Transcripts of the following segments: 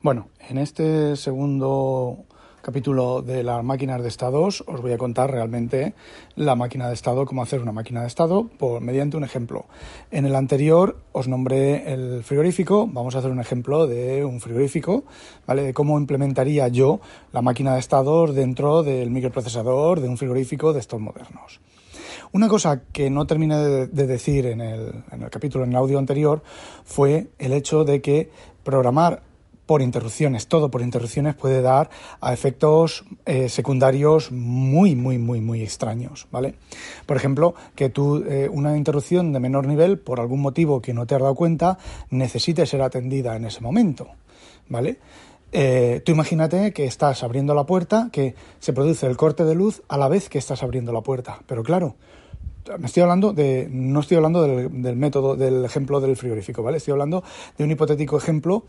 Bueno, en este segundo capítulo de las máquinas de estados os voy a contar realmente la máquina de estado, cómo hacer una máquina de estado por, mediante un ejemplo. En el anterior os nombré el frigorífico, vamos a hacer un ejemplo de un frigorífico, ¿vale? De cómo implementaría yo la máquina de estados dentro del microprocesador de un frigorífico de estos modernos. Una cosa que no terminé de, decir en el, en el capítulo, en el audio anterior, fue el hecho de que programar por interrupciones. Todo por interrupciones puede dar a efectos eh, secundarios muy, muy, muy, muy extraños, ¿vale? Por ejemplo, que tú, eh, una interrupción de menor nivel, por algún motivo que no te has dado cuenta, necesite ser atendida en ese momento, ¿vale? Eh, tú imagínate que estás abriendo la puerta, que se produce el corte de luz a la vez que estás abriendo la puerta. Pero claro, me estoy hablando de, no estoy hablando del, método, del ejemplo del frigorífico, ¿vale? Estoy hablando de un hipotético ejemplo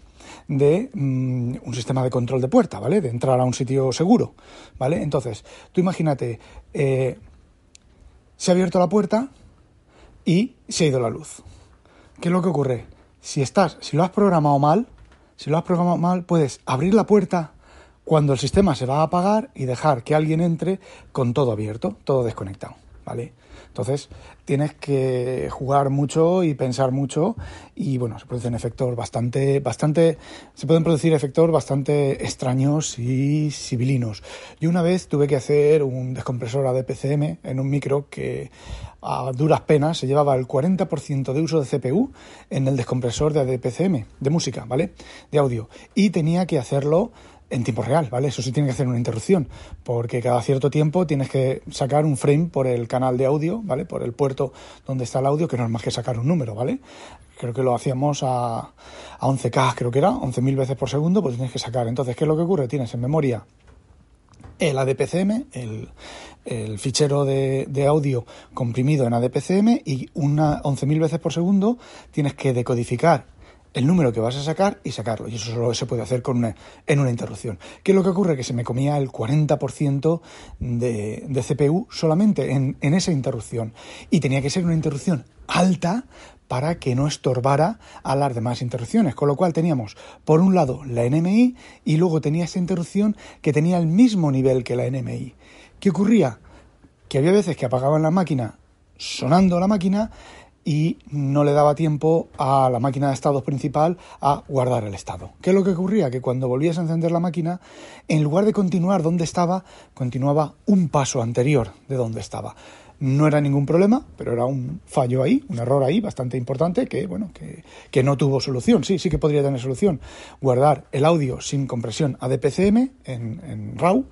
de mm, un sistema de control de puerta, ¿vale? De entrar a un sitio seguro, ¿vale? Entonces, tú imagínate, eh, se ha abierto la puerta y se ha ido la luz. ¿Qué es lo que ocurre? Si estás, si lo has programado mal, si lo has programado mal, puedes abrir la puerta cuando el sistema se va a apagar y dejar que alguien entre con todo abierto, todo desconectado, ¿vale? Entonces, tienes que jugar mucho y pensar mucho y bueno, se producen efectos bastante, bastante, se pueden producir efectos bastante extraños y civilinos. Yo una vez tuve que hacer un descompresor ADPCM en un micro que a duras penas se llevaba el 40% de uso de CPU en el descompresor de ADPCM, de música, ¿vale? De audio. Y tenía que hacerlo en tiempo real, ¿vale? Eso sí tiene que hacer una interrupción, porque cada cierto tiempo tienes que sacar un frame por el canal de audio, ¿vale? Por el puerto donde está el audio, que no es más que sacar un número, ¿vale? Creo que lo hacíamos a, a 11K, creo que era, 11.000 veces por segundo, pues tienes que sacar. Entonces, ¿qué es lo que ocurre? Tienes en memoria el ADPCM, el, el fichero de, de, audio comprimido en ADPCM y una 11.000 veces por segundo tienes que decodificar el número que vas a sacar y sacarlo. Y eso solo se puede hacer con una, en una interrupción. ¿Qué es lo que ocurre? Que se me comía el 40% de, de CPU solamente en, en esa interrupción. Y tenía que ser una interrupción alta para que no estorbara a las demás interrupciones. Con lo cual teníamos, por un lado, la NMI y luego tenía esa interrupción que tenía el mismo nivel que la NMI. ¿Qué ocurría? Que había veces que apagaban la máquina sonando la máquina y no le daba tiempo a la máquina de estados principal a guardar el estado. ¿Qué es lo que ocurría? Que cuando volvías a encender la máquina, en lugar de continuar donde estaba, continuaba un paso anterior de donde estaba. No era ningún problema, pero era un fallo ahí, un error ahí bastante importante que, bueno, que, no tuvo solución. Sí, sí que podría tener solución. Guardar el audio sin compresión a DPCM en, RAW,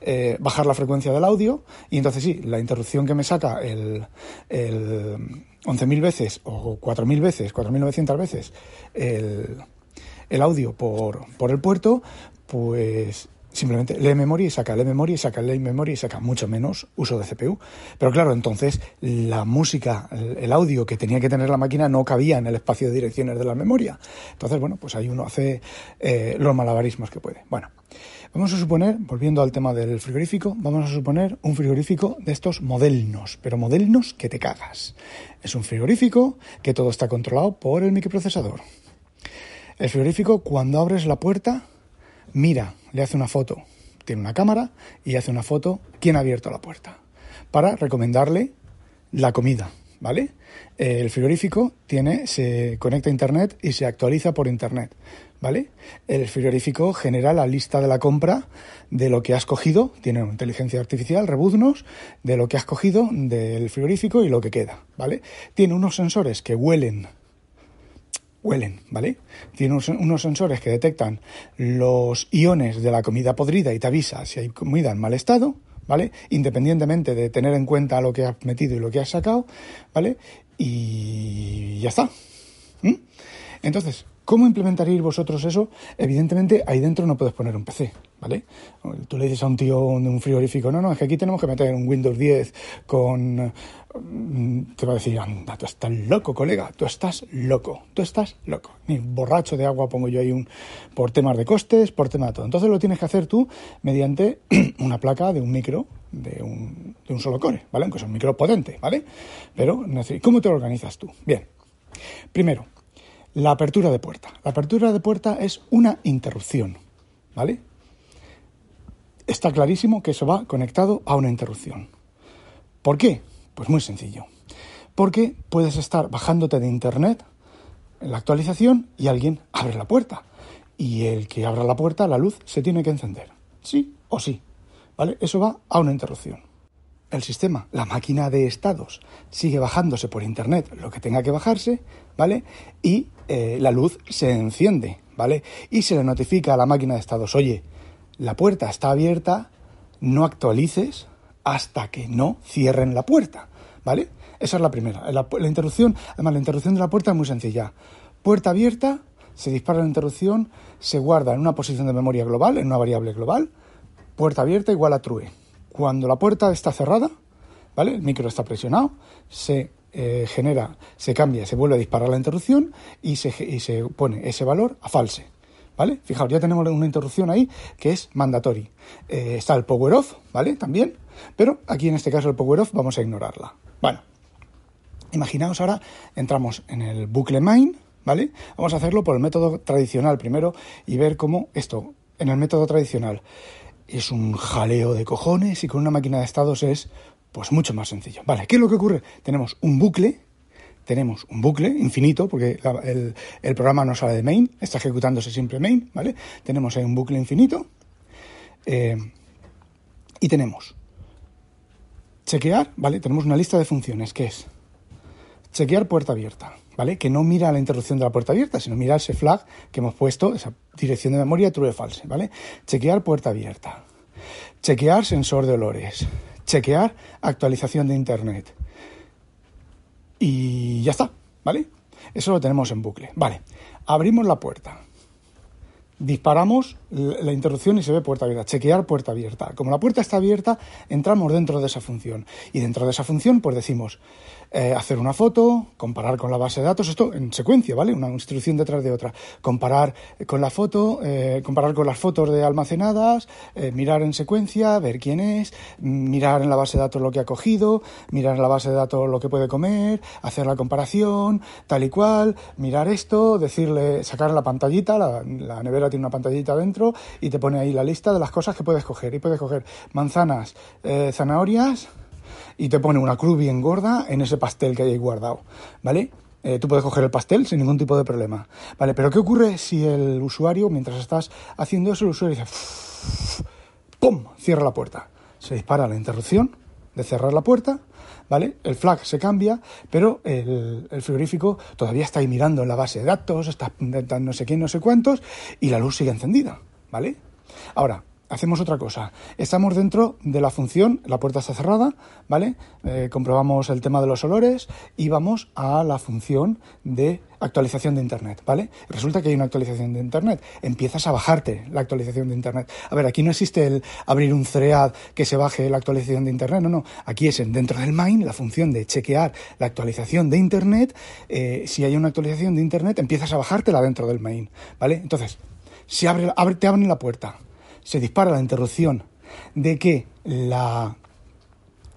eh, bajar la frecuencia del audio y entonces sí, la interrupción que me saca el 11.000 veces o 4.000 veces, 4.900 veces el, el audio por, por el puerto, pues simplemente lee memoria y saca, lee memoria y saca, lee memoria y saca, mucho menos uso de CPU. Pero claro, entonces la música, el, audio que tenía que tener la máquina no cabía en el espacio de direcciones de la memoria. Entonces, bueno, pues ahí uno hace eh, los malabarismos que puede. Bueno, vamos a suponer, volviendo al tema del frigorífico, vamos a suponer un frigorífico de estos modelnos, pero modelnos que te cagas. Es un frigorífico que todo está controlado por el microprocesador. El frigorífico, cuando abres la puerta, mira, le hace una foto, tiene una cámara y hace una foto quién ha abierto la puerta para recomendarle la comida, ¿vale? El frigorífico tiene, se conecta a internet y se actualiza por internet, ¿vale? El frigorífico genera la lista de la compra de lo que has cogido, tiene una inteligencia artificial, rebuznos, de lo que has cogido del frigorífico y lo que queda, ¿vale? Tiene unos sensores que huelen huelen, ¿vale? Tiene unos, sensores que detectan los iones de la comida podrida y te avisa si hay comida en mal estado, ¿vale? Independientemente de tener en cuenta lo que has metido y lo que has sacado, ¿vale? Y ya está. Entonces, ¿Cómo implementaréis vosotros eso? Evidentemente, ahí dentro no puedes poner un PC, ¿vale? Tú le dices a un tío de un frigorífico, no, no, es que aquí tenemos que meter un Windows 10 con... Mm, te va a decir, anda, tú estás loco, colega, tú estás loco, tú estás loco. Ni borracho de agua pongo yo ahí un, por temas de costes, por tema de todo. Entonces lo tienes que hacer tú mediante una placa de un micro, de un, de un solo core, ¿vale? Aunque es un micro potente, ¿vale? Pero, ¿cómo te organizas tú? Bien, primero, la apertura de puerta. La apertura de puerta es una interrupción, ¿vale? Está clarísimo que eso va conectado a una interrupción. ¿Por qué? Pues muy sencillo. Porque puedes estar bajándote de internet en la actualización y alguien abre la puerta. Y el que abra la puerta, la luz se tiene que encender. Sí o sí. ¿Vale? Eso va a una interrupción el sistema, la máquina de estados, sigue bajándose por internet lo que tenga que bajarse, ¿vale? Y eh, la luz se enciende, ¿vale? Y se le notifica a la máquina de estados, oye, la puerta está abierta, no actualices hasta que no cierren la puerta, ¿vale? Esa es la primera. La, la interrupción, además, la interrupción de la puerta es muy sencilla. Puerta abierta, se dispara la interrupción, se guarda en una posición de memoria global, en una variable global, puerta abierta igual a true cuando la puerta está cerrada, ¿vale? El micro está presionado, se eh, genera, se cambia, se vuelve a disparar la interrupción y se, pone ese valor a false. ¿Vale? Fijaos, ya tenemos una interrupción ahí que es mandatory. Eh, está el power off, ¿vale? También, pero aquí en este caso el power off vamos a ignorarla. Bueno, imaginaos ahora, entramos en el bucle main, ¿vale? Vamos a hacerlo por el método tradicional primero y ver cómo esto, en el método tradicional, es un jaleo de cojones y con una máquina de estados es pues mucho más sencillo. Vale, ¿qué es lo que ocurre? Tenemos un bucle, tenemos un bucle infinito, porque el, programa no sale de main, está ejecutándose siempre main, ¿vale? Tenemos ahí un bucle infinito eh, y tenemos chequear, ¿vale? Tenemos una lista de funciones que es chequear puerta abierta, ¿vale? Que no mira la interrupción de la puerta abierta, sino mira ese flag que hemos puesto, esa dirección de memoria true o false, ¿vale? Chequear puerta abierta. Chequear sensor de olores. Chequear actualización de internet. Y ya está, ¿vale? Eso lo tenemos en bucle. Vale, abrimos la puerta. Disparamos la interrupción y se ve puerta abierta. Chequear puerta abierta. Como la puerta está abierta, entramos dentro de esa función. Y dentro de esa función, pues decimos eh, hacer una foto, comparar con la base de datos, esto en secuencia, ¿vale? Una instrucción detrás de otra. Comparar con la foto, eh, comparar con las fotos de almacenadas, eh, mirar en secuencia, ver quién es, mirar en la base de datos lo que ha cogido, mirar en la base de datos lo que puede comer, hacer la comparación, tal y cual, mirar esto, decirle, sacar la pantallita, la, la nevera tiene una pantallita dentro y te pone ahí la lista de las cosas que puedes coger. Y puedes coger manzanas, zanahorias, y te pone una cruz bien gorda en ese pastel que hay guardado, ¿vale? Eh, tú puedes coger el pastel sin ningún tipo de problema, ¿vale? Pero ¿qué ocurre si el usuario, mientras estás haciendo eso, el usuario dice, ¡pum!, cierra la puerta. Se dispara la interrupción de cerrar la puerta, ¿vale? El flag se cambia, pero el, el, frigorífico todavía está ahí mirando en la base de datos, está no sé quién, no sé cuántos, y la luz sigue encendida, ¿vale? Ahora, hacemos otra cosa. Estamos dentro de la función, la puerta está cerrada, ¿vale? Eh, comprobamos el tema de los olores y vamos a la función de actualización de Internet, ¿vale? Resulta que hay una actualización de Internet. Empiezas a bajarte la actualización de Internet. A ver, aquí no existe el abrir un thread que se baje la actualización de Internet, no, no. Aquí es dentro del main la función de chequear la actualización de Internet. Eh, si hay una actualización de Internet, empiezas a bajártela dentro del main, ¿vale? Entonces, si abre, abre, te abren la puerta se dispara la interrupción de que la,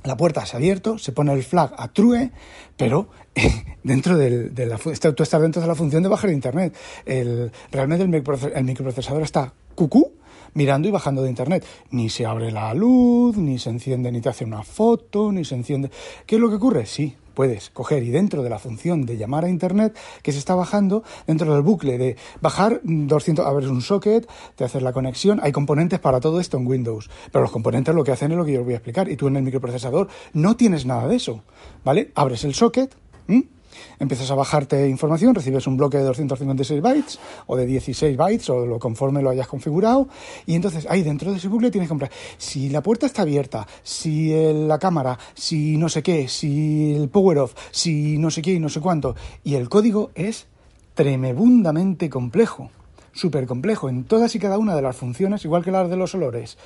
la puerta se ha abierto, se pone el flag a true, pero dentro del, de la, tú estás dentro de la función de bajar de internet. El, realmente el, microprocesador está cucú mirando y bajando de internet. Ni se abre la luz, ni se enciende, ni te hace una foto, ni se enciende. ¿Qué es lo que ocurre? Sí, puedes coger y dentro de la función de llamar a Internet que se está bajando, dentro del bucle de bajar 200, abres un socket, te haces la conexión, hay componentes para todo esto en Windows, pero los componentes lo que hacen es lo que yo os voy a explicar y tú en el microprocesador no tienes nada de eso, ¿vale? Abres el socket, empiezas a bajarte información, recibes un bloque de 256 bytes o de 16 bytes o lo conforme lo hayas configurado y entonces ahí dentro de ese bucle tienes que comprar si la puerta está abierta, si la cámara, si no sé qué, si el power off, si no sé qué y no sé cuánto y el código es tremendamente complejo, súper complejo en todas y cada una de las funciones, igual que las de los olores.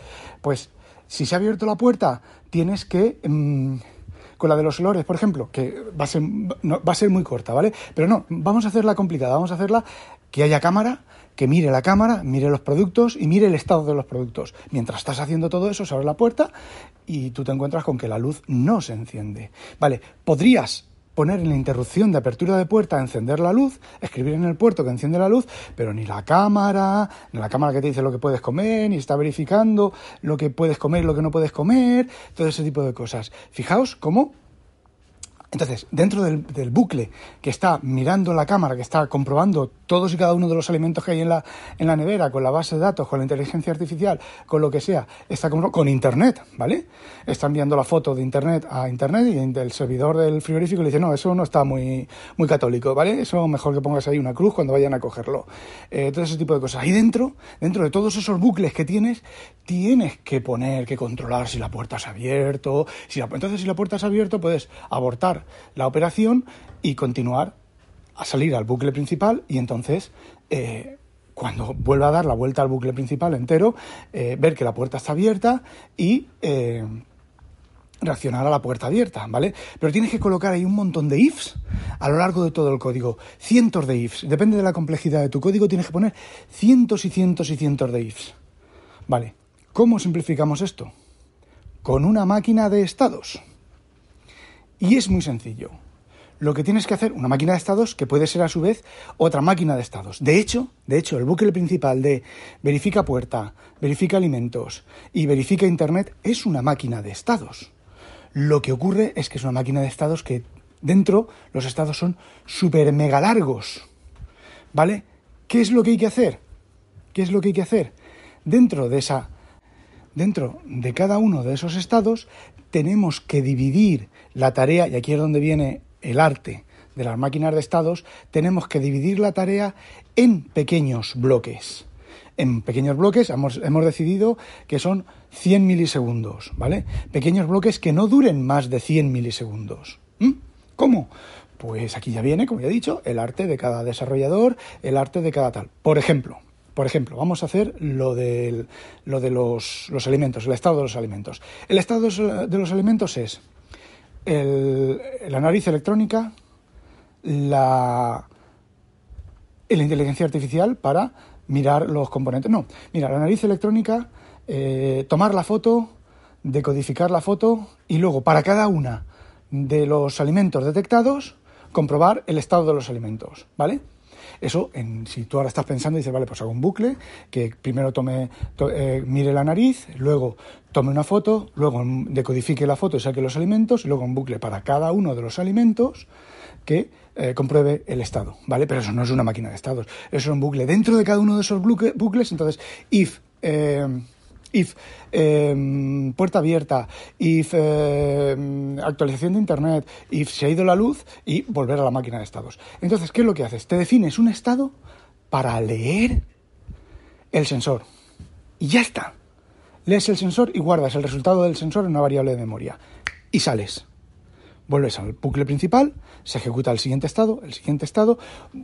Pues si se ha abierto la puerta, tienes que... Mm, con la de los olores, por ejemplo, que va a, ser, va a ser muy corta, ¿vale? Pero no, vamos a hacerla complicada, vamos a hacerla que haya cámara, que mire la cámara, mire los productos y mire el estado de los productos. Mientras estás haciendo todo eso, se abre la puerta y tú te encuentras con que la luz no se enciende. Vale, podrías poner en la interrupción de apertura de puerta, encender la luz, escribir en el puerto que enciende la luz, pero ni la cámara, ni la cámara que te dice lo que puedes comer, ni está verificando lo que puedes comer y lo que no puedes comer, todo ese tipo de cosas. Fijaos cómo entonces, dentro del, bucle que está mirando la cámara, que está comprobando todos y cada uno de los alimentos que hay en la, en la nevera, con la base de datos, con la inteligencia artificial, con lo que sea, está con Internet, ¿vale? Está enviando la foto de Internet a Internet y el servidor del frigorífico le dice, no, eso no está muy, muy católico, ¿vale? Eso mejor que pongas ahí una cruz cuando vayan a cogerlo. Eh, todo ese tipo de cosas. Ahí dentro, dentro de todos esos bucles que tienes, tienes que poner, que controlar si la puerta ha abierto. Si entonces, si la puerta se ha abierto, puedes abortar la operación y continuar a salir al bucle principal y entonces eh, cuando vuelva a dar la vuelta al bucle principal entero, eh, ver que la puerta está abierta y eh, reaccionar a la puerta abierta, ¿vale? Pero tienes que colocar ahí un montón de ifs a lo largo de todo el código, cientos de ifs. Depende de la complejidad de tu código, tienes que poner cientos y cientos y cientos de ifs. Vale, ¿cómo simplificamos esto? Con una máquina de estados. Y es muy sencillo. Lo que tienes que hacer, una máquina de estados que puede ser a su vez otra máquina de estados. De hecho, de hecho, el bucle principal de verifica puerta, verifica alimentos y verifica internet es una máquina de estados. Lo que ocurre es que es una máquina de estados que dentro los estados son súper mega largos. ¿Vale? ¿Qué es lo que hay que hacer? ¿Qué es lo que hay que hacer? Dentro de esa dentro de cada uno de esos estados tenemos que dividir la tarea, y aquí es donde viene el arte de las máquinas de estados, tenemos que dividir la tarea en pequeños bloques. En pequeños bloques hemos, decidido que son 100 milisegundos, ¿vale? Pequeños bloques que no duren más de 100 milisegundos. ¿Mm? ¿Cómo? Pues aquí ya viene, como ya he dicho, el arte de cada desarrollador, el arte de cada tal. Por ejemplo, por ejemplo, vamos a hacer lo, de los, alimentos, el estado de los alimentos. El estado de los alimentos es la nariz electrónica, la, la inteligencia artificial para mirar los componentes. No, mira, la nariz electrónica, eh, tomar la foto, decodificar la foto y luego para cada una de los alimentos detectados comprobar el estado de los alimentos, ¿vale? Eso, en, si tú ahora estás pensando y dices, vale, pues hago un bucle, que primero tome, eh, mire la nariz, luego tome una foto, luego decodifique la foto y saque los alimentos, y luego un bucle para cada uno de los alimentos que eh, compruebe el estado, ¿vale? Pero eso no es una máquina de estados, eso es un bucle. Dentro de cada uno de esos bucles, entonces, if... Eh, if em, puerta abierta, if em, actualización de Internet, if se ha ido la luz y volver a la máquina de estados. Entonces, ¿qué es lo que haces? Te defines un estado para leer el sensor. Y ya está. Lees el sensor y guardas el resultado del sensor en una variable de memoria. Y sales vuelves al bucle principal, se ejecuta el siguiente estado, el siguiente estado,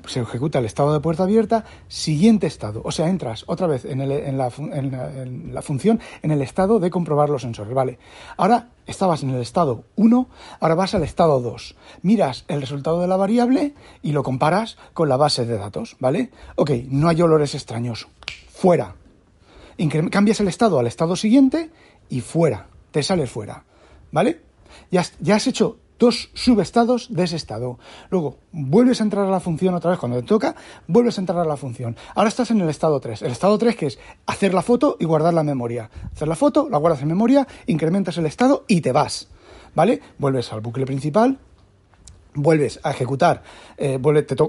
se ejecuta el estado de puerta abierta, siguiente estado. O sea, entras otra vez en, la, función, en el estado de comprobar los sensores. Vale, ahora estabas en el estado 1, ahora vas al estado 2. Miras el resultado de la variable y lo comparas con la base de datos, ¿vale? Ok, no hay olores extraños. Fuera. cambias el estado al estado siguiente y fuera. Te sales fuera. ¿Vale? Ya, ya has hecho dos subestados de ese estado. Luego, vuelves a entrar a la función otra vez cuando te toca, vuelves a entrar a la función. Ahora estás en el estado 3. El estado 3 que es hacer la foto y guardar la memoria. Hacer la foto, la guardas en memoria, incrementas el estado y te vas. ¿Vale? Vuelves al bucle principal, vuelves a ejecutar, eh,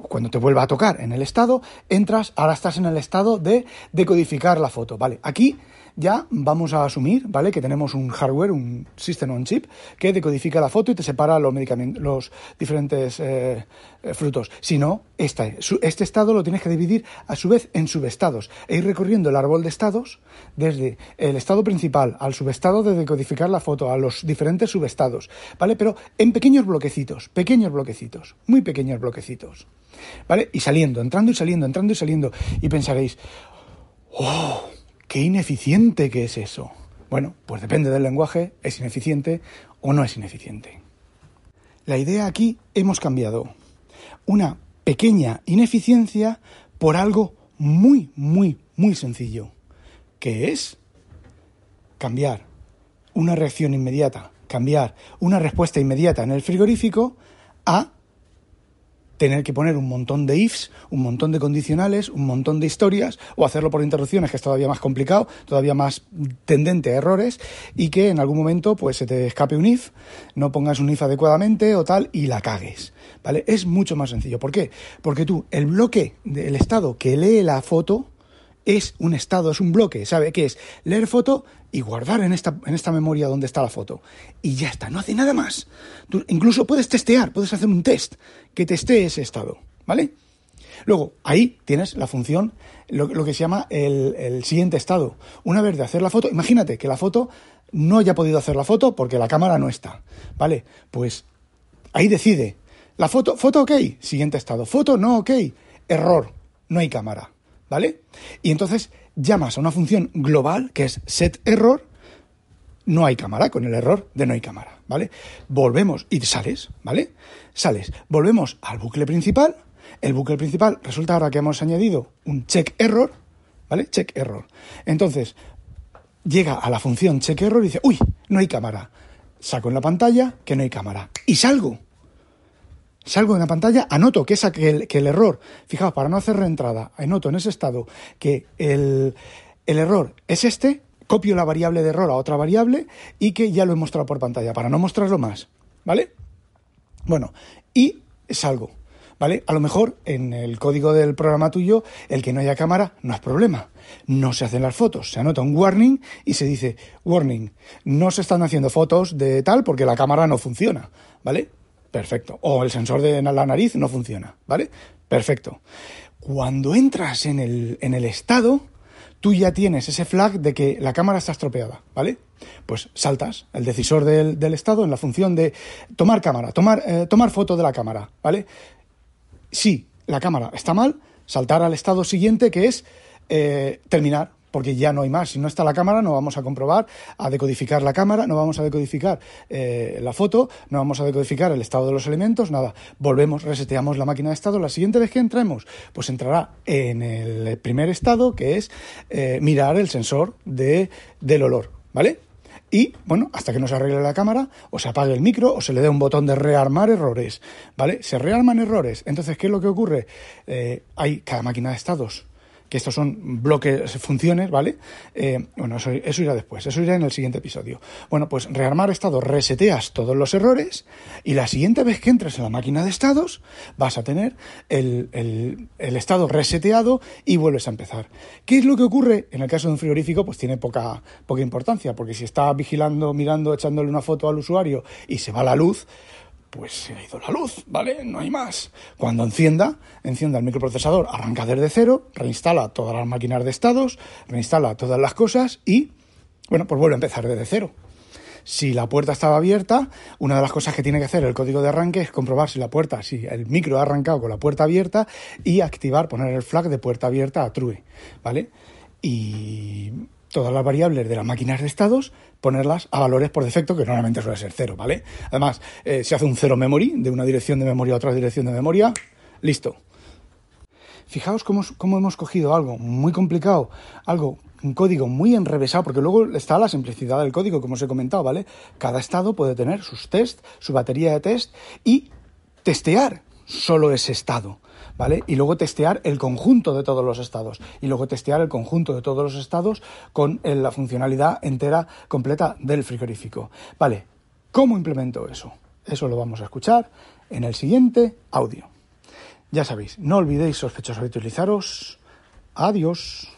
cuando te vuelva a tocar en el estado, entras, ahora estás en el estado de decodificar la foto, ¿vale? Aquí ya vamos a asumir, ¿vale? Que tenemos un hardware, un system on chip, que decodifica la foto y te separa los, medicamentos, los diferentes eh, eh, frutos. Si no, este, estado lo tienes que dividir a su vez en subestados e ir recorriendo el árbol de estados desde el estado principal al subestado de decodificar la foto, a los diferentes subestados, ¿vale? Pero en pequeños bloquecitos, pequeños bloquecitos, muy pequeños bloquecitos, ¿vale? Y saliendo, entrando y saliendo, entrando y saliendo. Y pensaréis, ¡oh! ¡Qué ineficiente que es eso! Bueno, pues depende del lenguaje, es ineficiente o no es ineficiente. La idea aquí hemos cambiado una pequeña ineficiencia por algo muy, muy, muy sencillo, que es cambiar una reacción inmediata, cambiar una respuesta inmediata en el frigorífico a tener que poner un montón de ifs, un montón de condicionales, un montón de historias, o hacerlo por interrupciones, que es todavía más complicado, todavía más tendente a errores, y que en algún momento pues se te escape un if, no pongas un if adecuadamente o tal, y la cagues. ¿Vale? Es mucho más sencillo. ¿Por qué? Porque tú, el bloque del estado que lee la foto, es un estado, es un bloque, ¿sabe? qué es leer foto y guardar en esta, en esta memoria donde está la foto. Y ya está, no hace nada más. Tú incluso puedes testear, puedes hacer un test que testee ese estado, ¿vale? Luego, ahí tienes la función, lo, que se llama el, el, siguiente estado. Una vez de hacer la foto, imagínate que la foto no haya podido hacer la foto porque la cámara no está, ¿vale? Pues ahí decide. La foto, foto ok, siguiente estado. Foto no ok, error, no hay cámara. ¿vale? Y entonces llamas a una función global que es setError, no hay cámara, con el error de no hay cámara, ¿vale? Volvemos y sales, ¿vale? Sales, volvemos al bucle principal, el bucle principal resulta ahora que hemos añadido un check error, ¿vale? Check error. Entonces, llega a la función check error y dice, uy, no hay cámara. Saco en la pantalla que no hay cámara. Y salgo salgo en la pantalla, anoto que, esa, que, el, error, fijaos, para no hacer reentrada, anoto en ese estado que el, el error es este, copio la variable de error a otra variable y que ya lo he mostrado por pantalla, para no mostrarlo más, ¿vale? Bueno, y salgo, ¿vale? A lo mejor en el código del programa tuyo, el que no haya cámara no es problema. No se hacen las fotos, se anota un warning y se dice, warning, no se están haciendo fotos de tal porque la cámara no funciona, ¿vale? Perfecto. O el sensor de la nariz no funciona, ¿vale? Perfecto. Cuando entras en el, en el estado, tú ya tienes ese flag de que la cámara está estropeada, ¿vale? Pues saltas el decisor del, estado en la función de tomar cámara, tomar, eh, tomar foto de la cámara, ¿vale? Si la cámara está mal, saltar al estado siguiente que es eh, terminar porque ya no hay más. Si no está la cámara, no vamos a comprobar, a decodificar la cámara, no vamos a decodificar eh, la foto, no vamos a decodificar el estado de los elementos, nada. Volvemos, reseteamos la máquina de estado. La siguiente vez que entremos, pues entrará en el primer estado, que es eh, mirar el sensor de, del olor, ¿vale? Y, bueno, hasta que no se arregle la cámara, o se apague el micro, o se le dé un botón de rearmar errores, ¿vale? Se rearman errores. Entonces, ¿qué es lo que ocurre? Eh, hay cada máquina de estados que estos son bloques, funciones, ¿vale? Eh, bueno, eso, irá después, eso irá en el siguiente episodio. Bueno, pues rearmar estado, reseteas todos los errores y la siguiente vez que entres en la máquina de estados vas a tener el, el, estado reseteado y vuelves a empezar. ¿Qué es lo que ocurre? En el caso de un frigorífico, pues tiene poca, poca importancia, porque si está vigilando, mirando, echándole una foto al usuario y se va la luz, pues se ha ido la luz, ¿vale? No hay más. Cuando encienda, encienda el microprocesador, arranca desde cero, reinstala todas las máquinas de estados, reinstala todas las cosas y, bueno, pues vuelve a empezar desde cero. Si la puerta estaba abierta, una de las cosas que tiene que hacer el código de arranque es comprobar si la puerta, si el micro ha arrancado con la puerta abierta y activar, poner el flag de puerta abierta a true, ¿vale? Y todas las variables de las máquinas de estados, ponerlas a valores por defecto, que normalmente suele ser cero, ¿vale? Además, eh, se hace un cero memory de una dirección de memoria a otra dirección de memoria, listo. Fijaos cómo, cómo hemos cogido algo muy complicado, algo, un código muy enrevesado, porque luego está la simplicidad del código, como os he comentado, ¿vale? Cada estado puede tener sus tests, su batería de test y testear solo ese estado. ¿Vale? Y luego testear el conjunto de todos los estados. Y luego testear el conjunto de todos los estados con eh, la funcionalidad entera, completa del frigorífico. Vale, ¿cómo implemento eso? Eso lo vamos a escuchar en el siguiente audio. Ya sabéis, no olvidéis sospechosos utilizaros. Adiós.